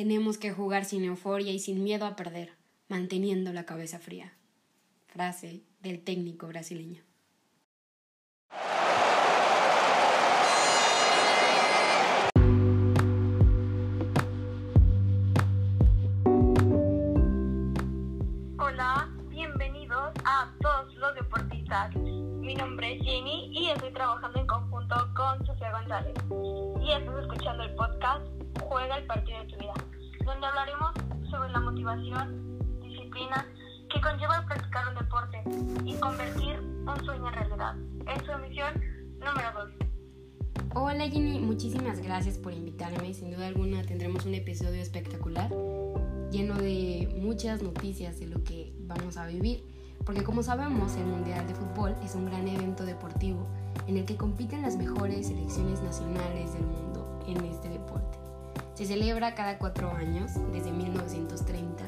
Tenemos que jugar sin euforia y sin miedo a perder, manteniendo la cabeza fría. Frase del técnico brasileño. Hola, bienvenidos a todos los deportistas. Mi nombre es Jenny y estoy trabajando en conjunto con Sofía González. Y estás escuchando el podcast Juega el partido de tu vida, donde hablaremos sobre la motivación, disciplina que conlleva practicar un deporte y convertir un sueño en realidad. Es su emisión número 2. Hola Jenny, muchísimas gracias por invitarme. Sin duda alguna tendremos un episodio espectacular, lleno de muchas noticias de lo que vamos a vivir. Porque como sabemos, el Mundial de Fútbol es un gran evento deportivo en el que compiten las mejores selecciones nacionales del mundo en este deporte. Se celebra cada cuatro años, desde 1930,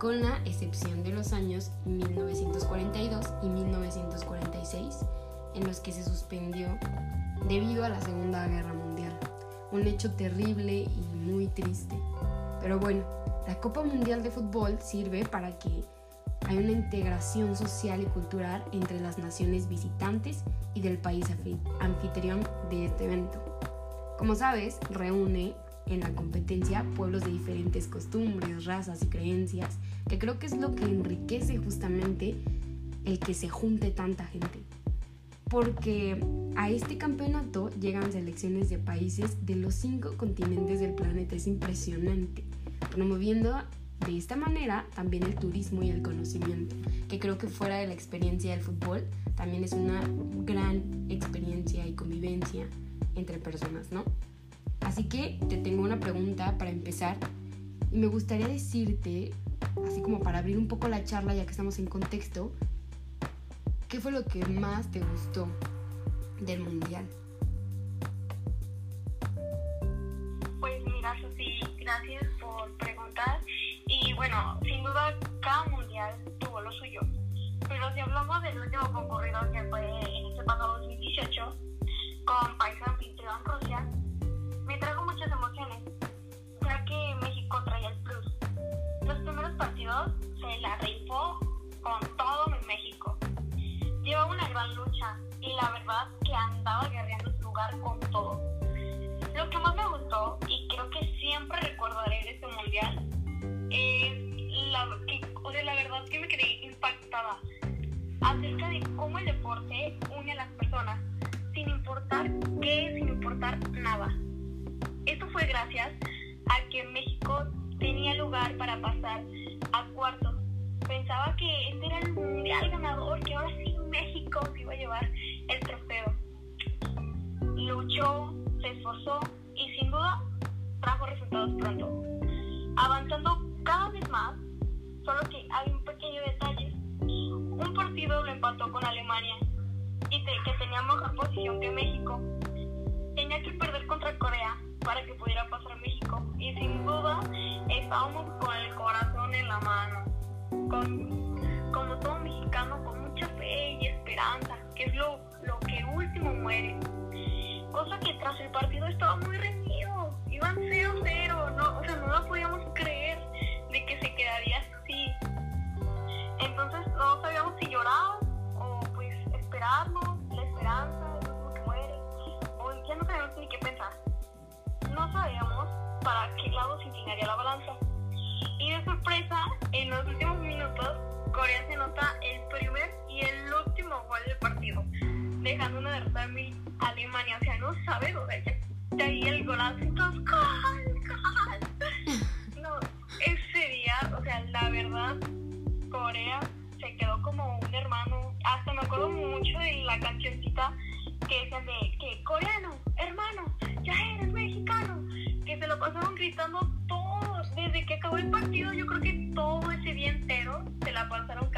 con la excepción de los años 1942 y 1946, en los que se suspendió debido a la Segunda Guerra Mundial. Un hecho terrible y muy triste. Pero bueno, la Copa Mundial de Fútbol sirve para que haya una integración social y cultural entre las naciones visitantes y del país anfitrión de este evento. Como sabes, reúne en la competencia pueblos de diferentes costumbres, razas y creencias, que creo que es lo que enriquece justamente el que se junte tanta gente. Porque a este campeonato llegan selecciones de países de los cinco continentes del planeta, es impresionante, promoviendo de esta manera también el turismo y el conocimiento, que creo que fuera de la experiencia del fútbol también es una gran experiencia y convivencia entre personas, ¿no? Así que te tengo una pregunta para empezar y me gustaría decirte, así como para abrir un poco la charla ya que estamos en contexto, ¿qué fue lo que más te gustó del mundial? Pues mira, Sofi, gracias por preguntar. Y bueno, sin duda cada mundial tuvo lo suyo. Pero si hablamos del último concurrido que fue en este pasado 2018, con país anfitrión Rusia, y la verdad que andaba guerreando su lugar con todo. Lo que más me gustó y creo que siempre recordaré de este mundial es la, que, o sea, la verdad que me quedé impactada acerca de cómo el deporte une a las personas sin importar qué, sin importar nada. Esto fue gracias a que México tenía lugar para pasar a cuartos. Pensaba que este era el mundial ganador, que ahora sí México se iba a llevar el trofeo. Luchó, se esforzó y sin duda trajo resultados pronto. Avanzando cada vez más, solo que hay un pequeño detalle. Un partido lo empató con Alemania y que tenía mejor posición que México. Tenía que perder contra Corea para que pudiera pasar México. Y sin duda estábamos con el corazón en la mano, con, como todo mexicano, con que es lo, lo que último muere. Cosa que tras el partido estaba muy reñido, iban 0-0, no, o sea, no lo podíamos creer de que se quedaría así. Entonces no sabíamos si llorar o pues esperarnos, la esperanza, el último que muere, o ya no sabíamos ni qué pensar no sabíamos para qué lado se inclinaría la balanza. Y de sorpresa, en los últimos minutos, Corea se nota el primer y el último gol del partido, dejando una derrota a Alemania. O sea, no sabe dónde de ahí el golazo ¡Gol! ¡Gol! No, ese día, o sea, la verdad, Corea se quedó como un hermano. Hasta me acuerdo mucho de la cancioncita que es el de que coreano, hermano, ya eres mexicano, que se lo pasaron gritando todos, desde que acabó el partido, yo creo que todo ese día entero se la pasaron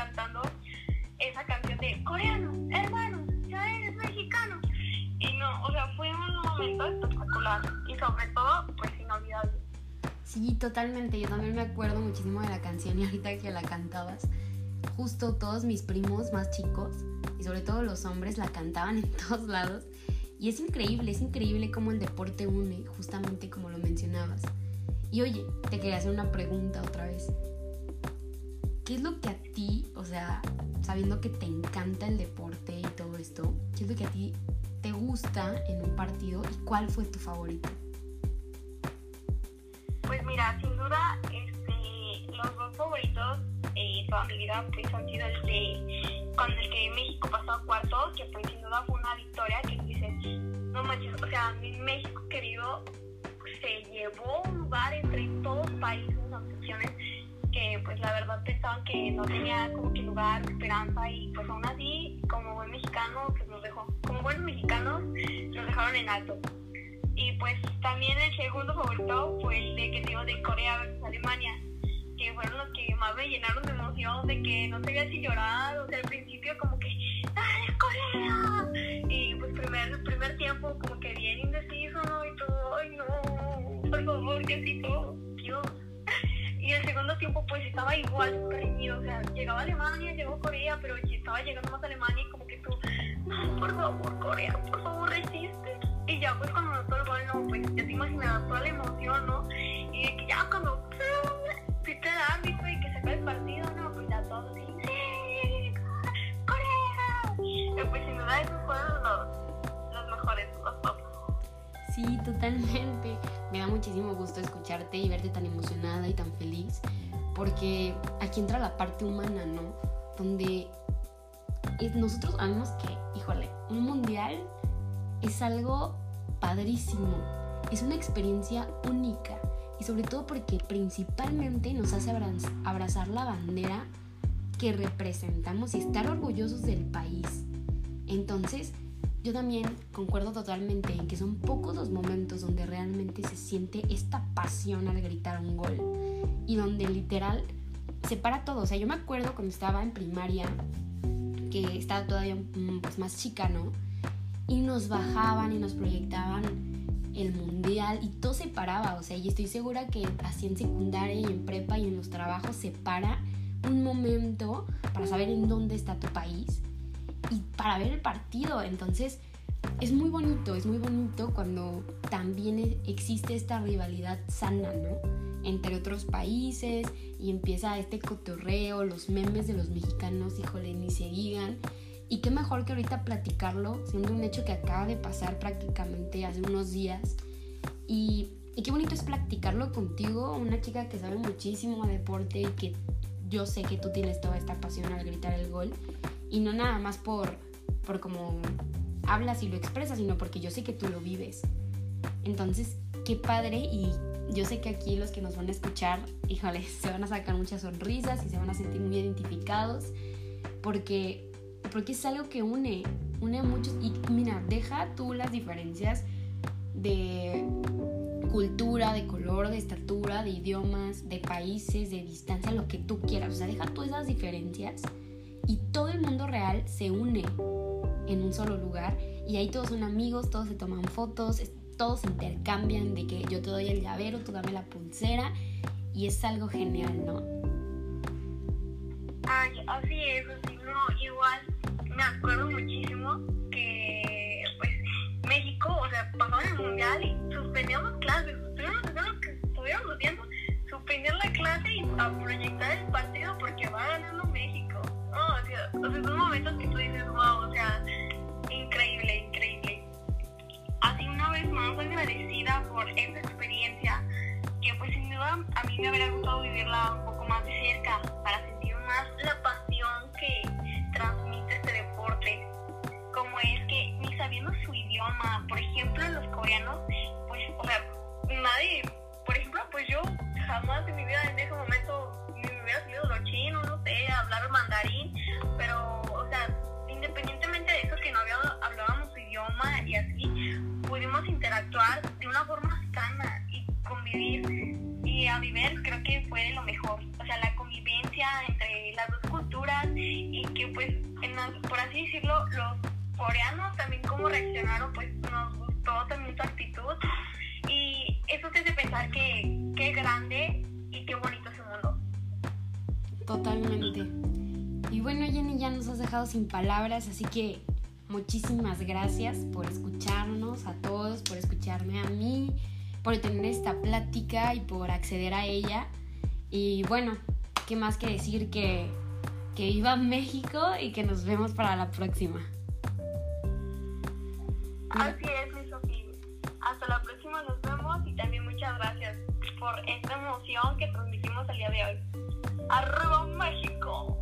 de coreano, hermano, ya eres mexicano. Y no, o sea, fue un momento espectacular y sobre todo, pues inolvidable. Sí, totalmente. Yo también me acuerdo muchísimo de la canción y ahorita que la cantabas, justo todos mis primos más chicos y sobre todo los hombres la cantaban en todos lados. Y es increíble, es increíble cómo el deporte une, justamente como lo mencionabas. Y oye, te quería hacer una pregunta otra vez. ¿Qué es lo que a ti, o sea, sabiendo que te encanta el deporte y todo esto, qué es lo que a ti te gusta en un partido y cuál fue tu favorito? Pues mira, sin duda, este, los dos favoritos eh, toda mi vida pues han sido el de cuando el que México pasó a cuartos, que pues sin duda fue una victoria que dices, no manches, o sea, mi México querido se llevó un lugar entre todos los países anfitriones pues la verdad pensaban que no tenía como que lugar, esperanza y pues aún así como buen mexicano pues nos dejó, como buenos mexicanos nos dejaron en alto. Y pues también el segundo favorito fue el de que digo de Corea versus Alemania, que fueron los que más me llenaron de emoción, de que no sabía si llorar, o sea al principio como que ¡Dale Corea! Y pues primer, primer tiempo por favor resiste. Y ya pues cuando notó el gol, no, pues ya te imaginas toda la emoción, ¿no? Y de que ya cuando pita el árbitro y que se cae el partido, no, pues ya todos así, ¡sí! ¡Corea! Y pues sin duda esos fueron los, los mejores, los top. Sí, totalmente. Me da muchísimo gusto escucharte y verte tan emocionada y tan feliz, porque aquí entra la parte humana, ¿no? Donde nosotros sabemos que, un mundial es algo padrísimo, es una experiencia única y sobre todo porque principalmente nos hace abrazar la bandera que representamos y estar orgullosos del país. Entonces, yo también concuerdo totalmente en que son pocos los momentos donde realmente se siente esta pasión al gritar un gol y donde literal se para todo. O sea, yo me acuerdo cuando estaba en primaria, que estaba todavía pues, más chica, ¿no? Y nos bajaban y nos proyectaban el mundial y todo se paraba. O sea, y estoy segura que así en secundaria y en prepa y en los trabajos se para un momento para saber en dónde está tu país y para ver el partido. Entonces es muy bonito, es muy bonito cuando también existe esta rivalidad sana, ¿no? Entre otros países y empieza este cotorreo, los memes de los mexicanos, híjole, ni se digan. Y qué mejor que ahorita platicarlo, siendo un hecho que acaba de pasar prácticamente hace unos días. Y, y qué bonito es platicarlo contigo, una chica que sabe muchísimo de deporte y que yo sé que tú tienes toda esta pasión al gritar el gol y no nada más por, por como hablas y lo expresas, sino porque yo sé que tú lo vives. Entonces, qué padre y yo sé que aquí los que nos van a escuchar, híjole, se van a sacar muchas sonrisas y se van a sentir muy identificados porque, porque es algo que une, une a muchos y mira, deja tú las diferencias de cultura, de color, de estatura, de idiomas, de países, de distancia, lo que tú quieras. O sea, deja tú esas diferencias y todo el mundo real se une en un solo lugar y ahí todos son amigos, todos se toman fotos, todos intercambian de que yo te doy el llavero, tú dame la pulsera y es algo genial, ¿no? Ay, así es, así no, igual me acuerdo muchísimo que pues México, o sea, pasó el mundial y suspendíamos clases, estuvimos haciendo que estuviéramos viendo, suspender la clase y a proyectar el partido porque va ganando México o sea, son momentos que tú dices, wow, o sea, nadie, por ejemplo, pues yo jamás en mi vida en ese momento me hubiera salido lo chino, no sé, hablar mandarín, pero, o sea, independientemente de eso, que no hablábamos su idioma y así, pudimos interactuar de una forma sana y convivir y a vivir creo que fue lo mejor. O sea, la convivencia entre las dos culturas y que pues, por así decirlo, los coreanos también como reaccionaron, pues nos gustó también su actitud que qué grande y qué bonito es el mundo. Totalmente. Y bueno, Jenny, ya nos has dejado sin palabras, así que muchísimas gracias por escucharnos a todos, por escucharme a mí, por tener esta plática y por acceder a ella. Y bueno, ¿qué más que decir que, que viva México y que nos vemos para la próxima? Así es, mi Sofía. Hasta la próxima por esta emoción que transmitimos el día de hoy. ¡Arriba México!